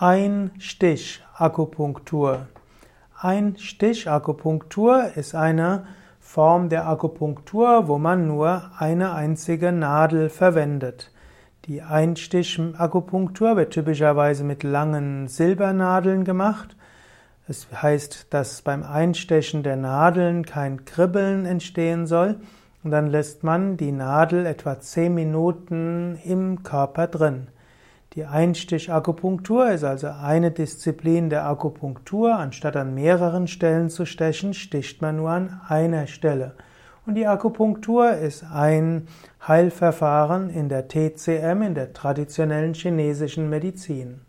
Ein-Stich-Akupunktur. Ein-Stich-Akupunktur ist eine Form der Akupunktur, wo man nur eine einzige Nadel verwendet. Die Einstich-Akupunktur wird typischerweise mit langen Silbernadeln gemacht. Es heißt, dass beim Einstechen der Nadeln kein Kribbeln entstehen soll. Und dann lässt man die Nadel etwa 10 Minuten im Körper drin. Die Einstichakupunktur ist also eine Disziplin der Akupunktur. Anstatt an mehreren Stellen zu stechen, sticht man nur an einer Stelle. Und die Akupunktur ist ein Heilverfahren in der TCM, in der traditionellen chinesischen Medizin.